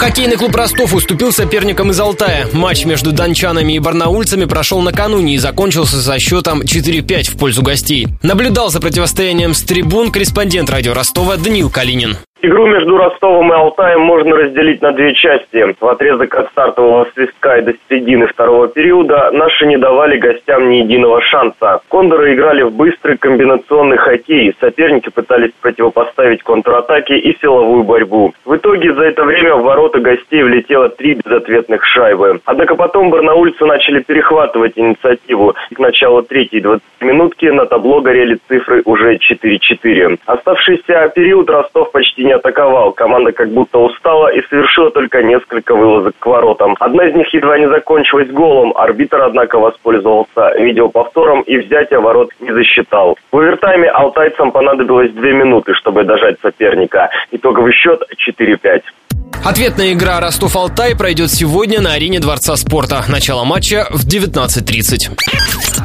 Хоккейный клуб Ростов уступил соперникам из Алтая. Матч между дончанами и барнаульцами прошел накануне и закончился со счетом 4-5 в пользу гостей. Наблюдал за противостоянием с трибун корреспондент радио Ростова Даниил Калинин. Игру между Ростовом и Алтаем можно разделить на две части. В отрезок от стартового свистка и до середины второго периода наши не давали гостям ни единого шанса. Кондоры играли в быстрый комбинационный хоккей. Соперники пытались противопоставить контратаки и силовую борьбу. В итоге за это время в ворота гостей влетело три безответных шайбы. Однако потом барнаульцы начали перехватывать инициативу. К началу третьей 20 минутки на табло горели цифры уже 4-4. Оставшийся период Ростов почти не атаковал. Команда как будто устала и совершила только несколько вылазок к воротам. Одна из них едва не закончилась голом. Арбитр, однако, воспользовался видеоповтором и взятие ворот не засчитал. В овертайме алтайцам понадобилось две минуты, чтобы дожать соперника. Итоговый счет 4-5. Ответная игра Ростов-Алтай пройдет сегодня на арене Дворца спорта. Начало матча в 19.30.